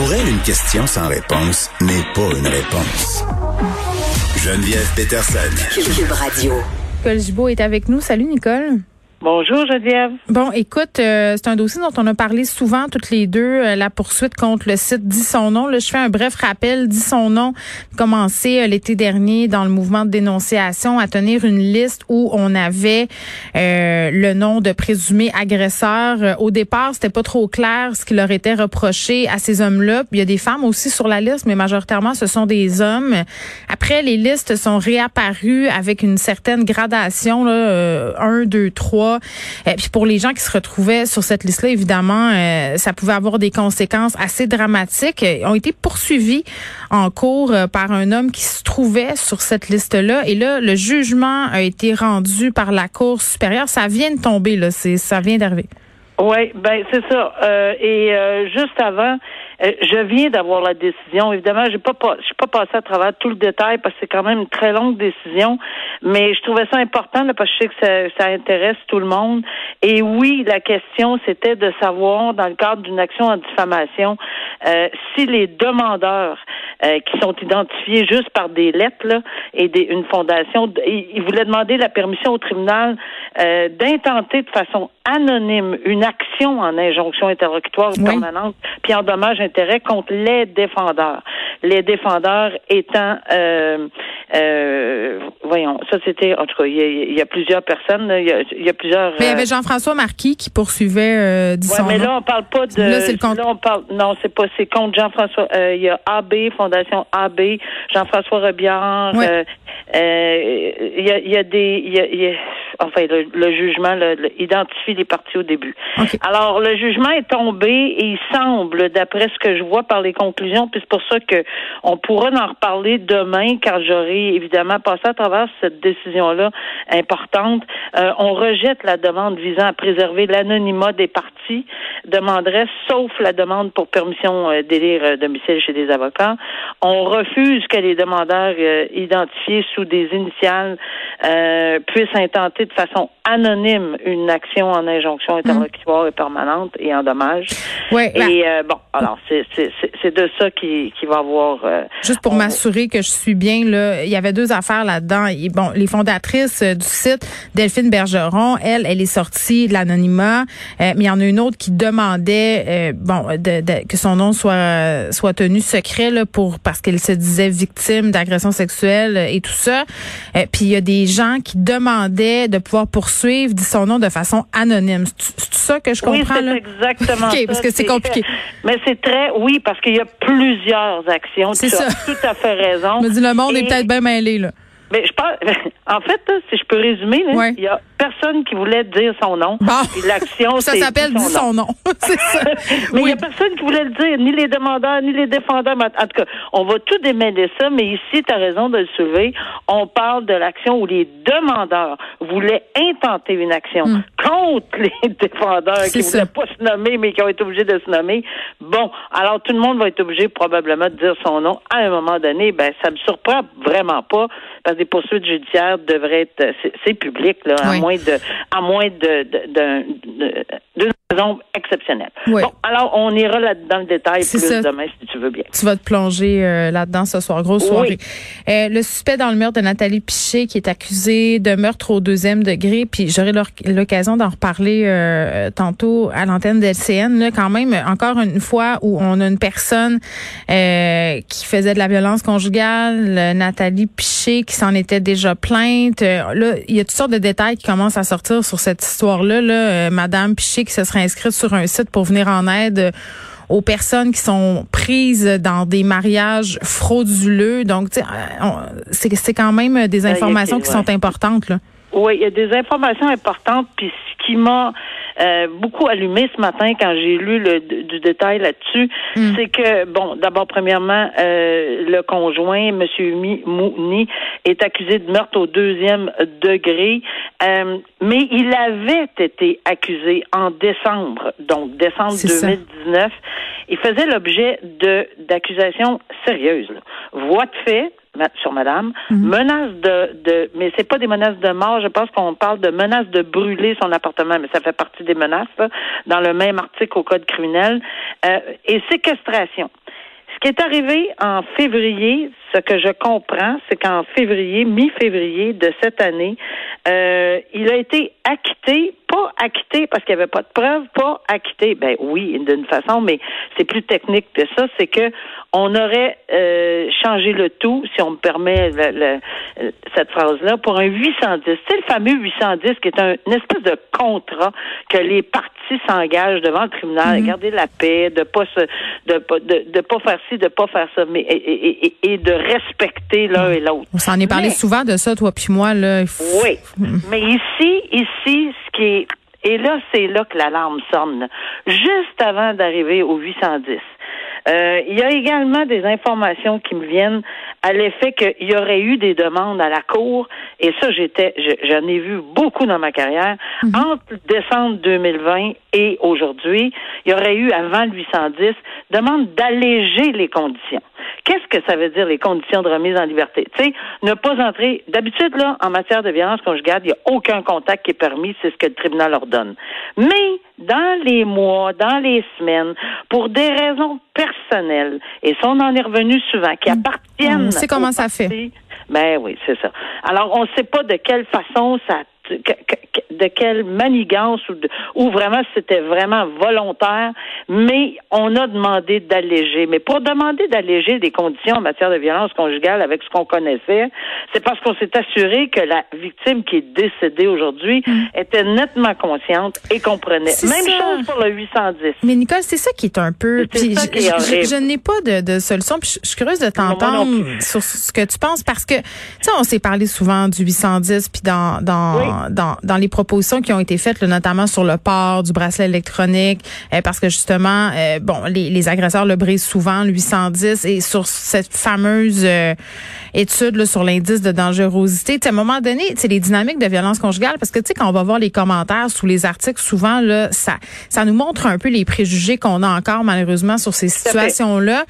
Pour elle, une question sans réponse n'est pas une réponse. Geneviève Peterson. Cube Radio. Nicole Gibault est avec nous. Salut Nicole. Bonjour Geneviève. Bon, écoute, euh, c'est un dossier dont on a parlé souvent toutes les deux, euh, la poursuite contre le site Dit son nom. Je fais un bref rappel. Dit son nom, commencé euh, l'été dernier dans le mouvement de dénonciation à tenir une liste où on avait le nom de présumés agresseurs. Au départ, c'était pas trop clair ce qui leur était reproché à ces hommes-là. Il y a des femmes aussi sur la liste, mais majoritairement, ce sont des hommes. Après, les listes sont réapparues avec une certaine gradation, là, 1, 2, et euh, puis pour les gens qui se retrouvaient sur cette liste-là, évidemment, euh, ça pouvait avoir des conséquences assez dramatiques. Ils ont été poursuivis en cours euh, par un homme qui se trouvait sur cette liste-là. Et là, le jugement a été rendu par la Cour supérieure. Ça vient de tomber, là. C'est, ça vient d'arriver. Oui, ben c'est ça. Et juste avant, je viens d'avoir la décision. Évidemment, j'ai pas, pas suis pas passé à travers tout le détail parce que c'est quand même une très longue décision, mais je trouvais ça important parce que je sais que ça, intéresse tout le monde. Et oui, la question c'était de savoir dans le cadre d'une action en diffamation euh, si les demandeurs euh, qui sont identifiés juste par des lettres là, et des, une fondation, ils, voulaient demander la permission au tribunal d'intenter de façon anonyme une action en injonction interlocutoire permanente puis en dommage intérêt contre les défendeurs. Les défendeurs étant, euh, euh, voyons, ça c'était, en tout cas, il y, a, plusieurs personnes, il y a, plusieurs. Mais il y avait euh, Jean-François Marquis qui poursuivait euh, ouais, mais là on parle pas de. Là c'est le compte. Là, on parle, non, c'est pas, c'est contre Jean-François. Euh, il y a AB, Fondation AB, Jean-François Rebiard. Il y a, y a des, il y a, enfin le, jugement identifie les parties au début. Alors le jugement est tombé et il semble, d'après ce que je vois par les conclusions, puis c'est pour ça que on pourra en reparler demain, car j'aurai évidemment passé à travers cette décision-là importante. Euh, on rejette la demande visant à préserver l'anonymat des parties, demanderait, sauf la demande pour permission euh, d'élire euh, domicile chez des avocats. On refuse que les demandeurs euh, identifiés sous des initiales puissent intenter de façon anonyme une action en injonction interlocutoire et permanente et en dommage. Ouais, et bon, alors c'est de ça qui, qui va avoir. Juste pour m'assurer que je suis bien là, il y avait deux affaires là-dedans. Bon, les fondatrices du site, Delphine Bergeron, elle, elle est sortie de l'anonymat, mais il y en a une autre qui demandait euh, bon de, que son nom soit soit tenu secret là, pour parce qu'elle se disait victime d'agression sexuelle et tout ça. Euh, puis il y a des gens qui demandaient de pouvoir poursuivre dit son nom de façon anonyme. C'est ça que je comprends oui, là? exactement. OK, parce que c'est compliqué. Mais c'est très oui parce qu'il y a plusieurs actions. C'est ça. tout à fait raison. Je me dis le monde est peut-être bien mêlé là. Mais je pense, en fait, si je peux résumer, il y a personne qui voulait dire son nom. l'action, ça s'appelle dit son nom. c'est ça. mais il y a personne qui voulait le dire, ni les demandeurs, ni les défendeurs. En tout cas, on va tout démêler ça, mais ici, tu as raison de le soulever. On parle de l'action où les demandeurs voulaient intenter une action hmm. contre les défendeurs qui ne voulaient pas se nommer, mais qui ont été obligés de se nommer. Bon, alors tout le monde va être obligé probablement de dire son nom à un moment donné. Ben, ça me surprend vraiment pas parce des poursuites judiciaires devraient être, c'est public, là, à moins de, à moins de, d'une raison exceptionnelle. Bon, alors on ira là dans le détail plus demain si tu veux bien. Tu vas te plonger euh, là-dedans ce soir, grosse soirée. Euh, le suspect dans le meurtre de Nathalie Piché qui est accusé de meurtre au deuxième degré, puis j'aurai l'occasion d'en reparler euh, tantôt à l'antenne d'LCN. Là, quand même, encore une fois où on a une personne qui faisait de la violence conjugale, Nathalie Piché qui s'en était déjà plainte. là, il y a toutes sortes de détails qui commencent à sortir sur cette histoire-là. Là, Madame Piché qui se serait inscrite sur un site pour venir en aide aux personnes qui sont prises dans des mariages frauduleux. Donc, euh, c'est quand même des informations qui sont importantes. Là. Oui, il y a des informations importantes. Puis ce qui m'a euh, beaucoup allumé ce matin quand j'ai lu le, du détail là-dessus, hmm. c'est que, bon, d'abord, premièrement, euh, le conjoint, M. Mouni, est accusé de meurtre au deuxième degré, euh, mais il avait été accusé en décembre, donc décembre 2019. Il faisait l'objet de d'accusations sérieuses. Voix de fait, sur madame. Mhm. Menace de, de mais c'est pas des menaces de mort, je pense qu'on parle de menace de brûler son appartement, mais ça fait partie des menaces dans le même article au code criminel. Euh, et séquestration. Ce qui est arrivé en février, ce que je comprends, c'est qu'en février, mi-février de cette année, euh, il a été acquitté, pas acquitté parce qu'il n'y avait pas de preuves, pas acquitté. Ben oui, d'une façon, mais c'est plus technique que ça. C'est que on aurait euh, changé le tout, si on me permet cette phrase-là, pour un 810. C'est le fameux 810 qui est un, une espèce de contrat que les parties s'engagent devant le tribunal, à mhm. garder la paix, de pas se, de, de, de pas faire ci, de pas faire ça, mais et, et, et de respecter l'un et l'autre. On s'en est parlé souvent de ça, toi puis moi là. Oui, mais ici, ici, ce qui est et là, c'est là que l'alarme sonne. Juste avant d'arriver au 810. Euh, il y a également des informations qui me viennent à l'effet qu'il y aurait eu des demandes à la Cour, et ça, j'étais, j'en ai vu beaucoup dans ma carrière, mhm. entre décembre 2020 et aujourd'hui, il y aurait eu, avant le 810, demande d'alléger les conditions. Qu'est-ce que ça veut dire, les conditions de remise en liberté? Tu sais, ne pas entrer. D'habitude, là, en matière de violence conjugale, il n'y a aucun contact qui est permis, c'est ce que le tribunal ordonne. Mais, dans les mois, dans les semaines, pour des raisons personnelles, et ça, on en est revenu souvent, qui mm. appartiennent. On sait comment ça fait. Ben oui, c'est ça. Alors, on ne sait pas de quelle façon ça de quelle manigance ou, ou vraiment c'était vraiment volontaire, mais on a demandé d'alléger. Mais pour demander d'alléger des conditions en matière de violence conjugale avec ce qu'on connaissait, c'est parce qu'on s'est assuré que la victime qui est décédée aujourd'hui mm. était nettement consciente et comprenait. Même chose pour le 810. Mais Nicole, c'est ça qui est un peu. Puis je, n'ai pas de, de solution. Puis je, suis curieuse de t'entendre sur ce que tu penses parce que tu sais, on s'est parlé souvent du 810 puis dans dans dans, dans, les propositions qui ont été faites, notamment sur le port du bracelet électronique, euh, parce que justement, euh, bon, les, les, agresseurs le brisent souvent, le 810, et sur cette fameuse euh, étude là, sur l'indice de dangerosité, à un moment donné, les dynamiques de violence conjugale, parce que tu sais, quand on va voir les commentaires sous les articles, souvent là, ça, ça nous montre un peu les préjugés qu'on a encore malheureusement sur ces situations-là.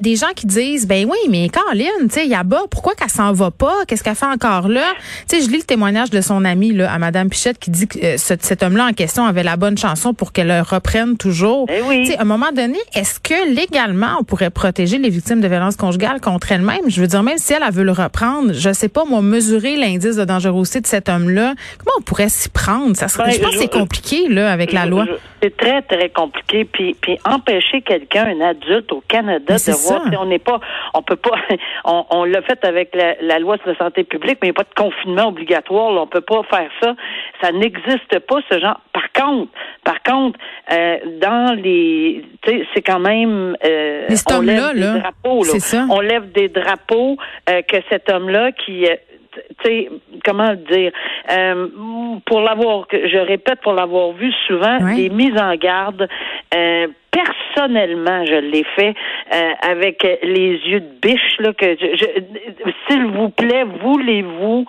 des gens qui disent, ben oui, mais Caroline, tu sais, Yaba, pourquoi qu'elle s'en va pas? Qu'est-ce qu'elle fait encore là? Tu sais, je lis le témoignage de son là, à Madame Pichette qui dit que euh, cet homme-là en question avait la bonne chanson pour qu'elle le reprenne toujours. Eh oui. à un moment donné, est-ce que légalement on pourrait protéger les victimes de violences conjugales contre elles-mêmes Je veux dire, même si elle, veut le reprendre, je sais pas moi mesurer l'indice de dangerosité de cet homme-là. Comment on pourrait s'y prendre? Ça serait, ben, je pense que c'est compliqué là avec la loi. C'est très très compliqué. Puis, puis empêcher quelqu'un, un adulte au Canada, de voir si on n'est pas, on peut pas, on, l'a fait avec la, loi sur la santé publique, mais il n'y a pas de confinement obligatoire. Là, on peut pas faire ça. Ça n'existe pas, ce genre. Par contre, par contre, euh, dans les, c'est quand même, euh, on lève des drapeaux, là. On lève des drapeaux euh, que cet homme-là qui euh, tu sais, comment dire, euh, pour l'avoir, je répète, pour l'avoir vu souvent, des mises en garde euh, personnellement, je l'ai fait euh, avec les yeux de biche là que s'il vous plaît, voulez-vous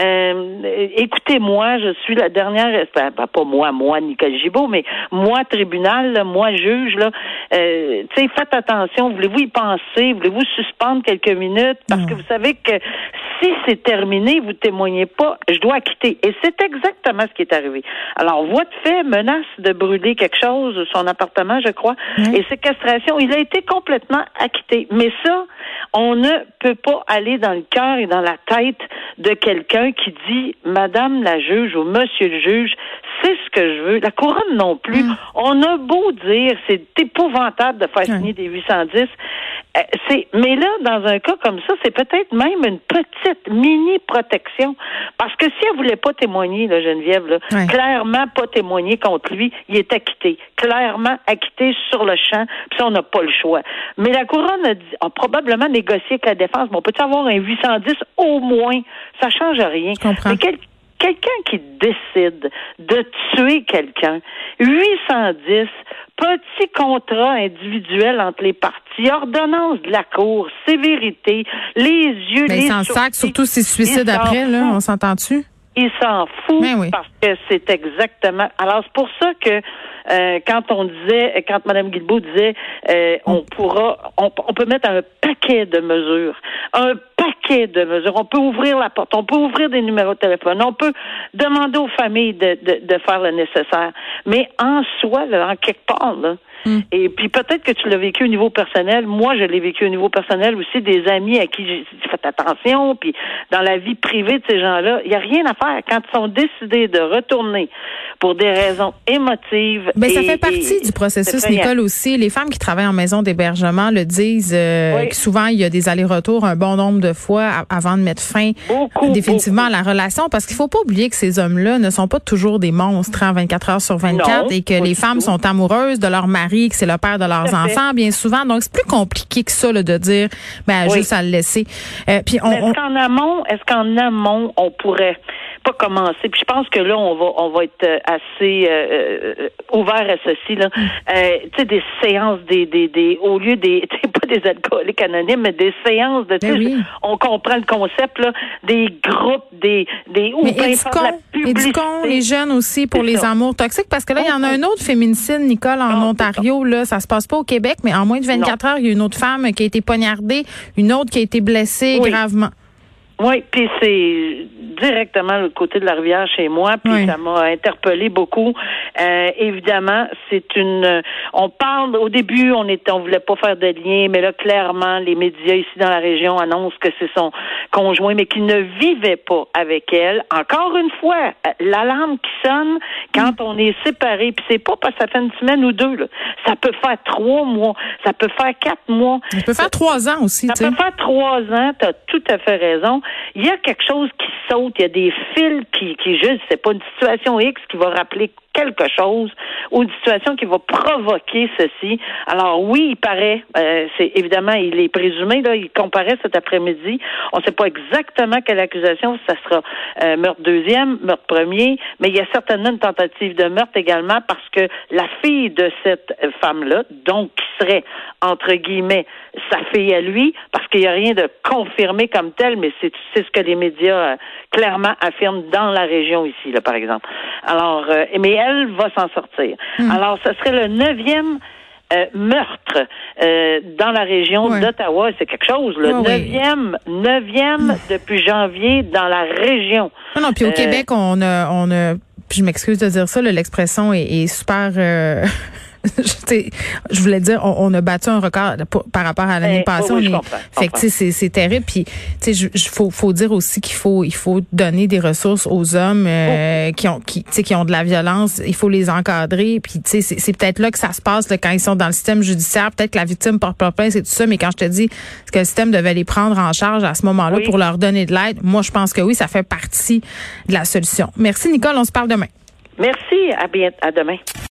euh, écoutez-moi, je suis la dernière ben, pas moi, moi Nicole Gibault, mais moi tribunal, moi juge là, euh, tu sais faites attention, voulez-vous y penser, voulez-vous suspendre quelques minutes parce que vous savez que si c'est terminé, vous témoignez pas, je dois quitter. Et c'est exactement ce qui est arrivé. Alors, voie de fait, menace de brûler quelque chose, son appartement, je crois, et séquestration, il a été complètement acquitté. Mais ça, on ne peut pas aller dans le cœur et dans la tête de quelqu'un qui dit Madame la juge ou Monsieur le juge, c'est ce que je veux. La couronne non plus. Mm. On a beau dire, c'est épouvantable de faire signer des 810. Euh, c'est, mais là, dans un cas comme ça, c'est peut-être même une petite mini protection. Parce que si elle voulait pas témoigner, la Geneviève, là, clairement pas témoigner contre lui, il est acquitté. Clairement acquitté sur le champ, puis ça, on n'a pas le choix. Mais la couronne a, dit, a probablement négocié avec la défense. Mais on peut avoir un 810 au moins? Ça change rien. Mais quelqu'un qui décide de tuer quelqu'un, 810, petit contrat individuel entre les parties, ordonnance de la Cour, sévérité, les yeux, Mais les il s'en sac, surtout s'il suicide après, là, on s'entend-tu? Il s'en fout ben parce que c'est exactement. Alors c'est pour ça que euh, quand on disait, quand Mme Guilbeault disait, euh, on pourra, on, peut mettre un paquet de mesures, un On peut ouvrir la porte, on peut ouvrir des numéros de téléphone, on peut demander aux familles de, de, de faire le nécessaire. Mais en soi, là, en quelque part, là, Hmm. Et puis peut-être que tu l'as vécu au niveau personnel. Moi, je l'ai vécu au niveau personnel aussi, des amis à qui j'ai fait attention. Puis dans la vie privée de ces gens-là, il n'y a rien à faire. Quand ils sont décidés de retourner pour des raisons émotives. Mais ben, ça fait partie du processus, Nicole, aussi. Les femmes qui travaillent en maison d'hébergement le disent. Euh, souvent, il y a des allers-retours un bon nombre de fois avant de mettre fin définitivement à la relation. Parce qu'il faut pas oublier que ces hommes-là ne sont pas toujours des monstres en hein, 24 heures sur 24 et que les femmes sont amoureuses de leur mari que c'est le père de leurs enfants, bien souvent. Donc, c'est plus compliqué que ça de dire, ben, juste à le laisser. Euh, puis on, est-ce qu'en amont, est-ce qu'en amont, on pourrait pas commencer. Puis je pense que là, on va, on va être euh, assez euh, ouvert à ceci. Là, mm. tu sais, des séances, des, des, des, au lieu des, pas des alcooliques anonymes, mais des séances de, ben on comprend le concept là, des groupes, des, des bien éduquons, les jeunes aussi pour les amours toxiques, parce que là, il y en a un autre féminicide, Nicole, en Ontario là, ça se passe pas au Québec, mais en moins de 24 heures, il y a une autre femme qui a été poignardée, une autre qui a été blessée gravement. Oui, puis c'est directement le côté de la rivière chez moi, puis ça m'a interpellé beaucoup. Euh, évidemment, c'est une. On parle au début, on était, on voulait pas faire de lien, mais là clairement, les médias ici dans la région annoncent que c'est son conjoint, mais qu'il ne vivait pas avec elle. Encore une fois, l'alarme qui sonne quand mm. on est séparés, puis c'est pas parce que ça fait une semaine ou deux. Là. Ça peut faire trois mois, ça peut faire quatre mois. Ça peut faire trois ans aussi. Ça peut faire trois ans. T'as tout à fait raison il y a quelque chose qui saute, il y a des fils qui, qui juste, c'est pas une situation X qui va rappeler quelque chose ou une situation qui va provoquer ceci. Alors oui, il paraît, euh, c'est évidemment, il est présumé, là, il comparaît cet après-midi. On ne sait pas exactement quelle accusation, ça sera euh, meurtre deuxième, meurtre premier, mais il y a certainement une tentative de meurtre également parce que la fille de cette femme-là, donc qui serait, entre guillemets, sa fille à lui, parce qu'il n'y a rien de confirmé comme tel, mais c'est ce que les médias euh, clairement affirment dans la région ici, là, par exemple. Alors, mais elle va s'en sortir. Hmm. Alors, ce serait le neuvième euh, meurtre euh, dans la région d'Ottawa. C'est quelque chose. Le neuvième, neuvième hmm. depuis janvier dans la région. Non, non, puis au euh, Québec, on a, on a, puis je m'excuse de dire ça, l'expression est, est, super je voulais dire, on, a battu un record par rapport à l'année eh, passée. fait que c'est terrible. Puis, tu sais, faut, faut dire aussi qu'il faut, il faut donner des ressources aux hommes euh, oh. qui ont, qui, qui ont de la violence. Il faut les encadrer. Puis, tu sais, c'est peut-être là que ça se passe quand ils sont dans le système judiciaire. Peut-être que la victime porte plainte, c'est tout ça. Mais quand je te dis que le système devait les prendre en charge à ce moment-là pour leur donner de l'aide, moi, je pense que oui, ça fait partie de la solution. Merci, Nicole. On se parle demain. Merci. À bien, à demain.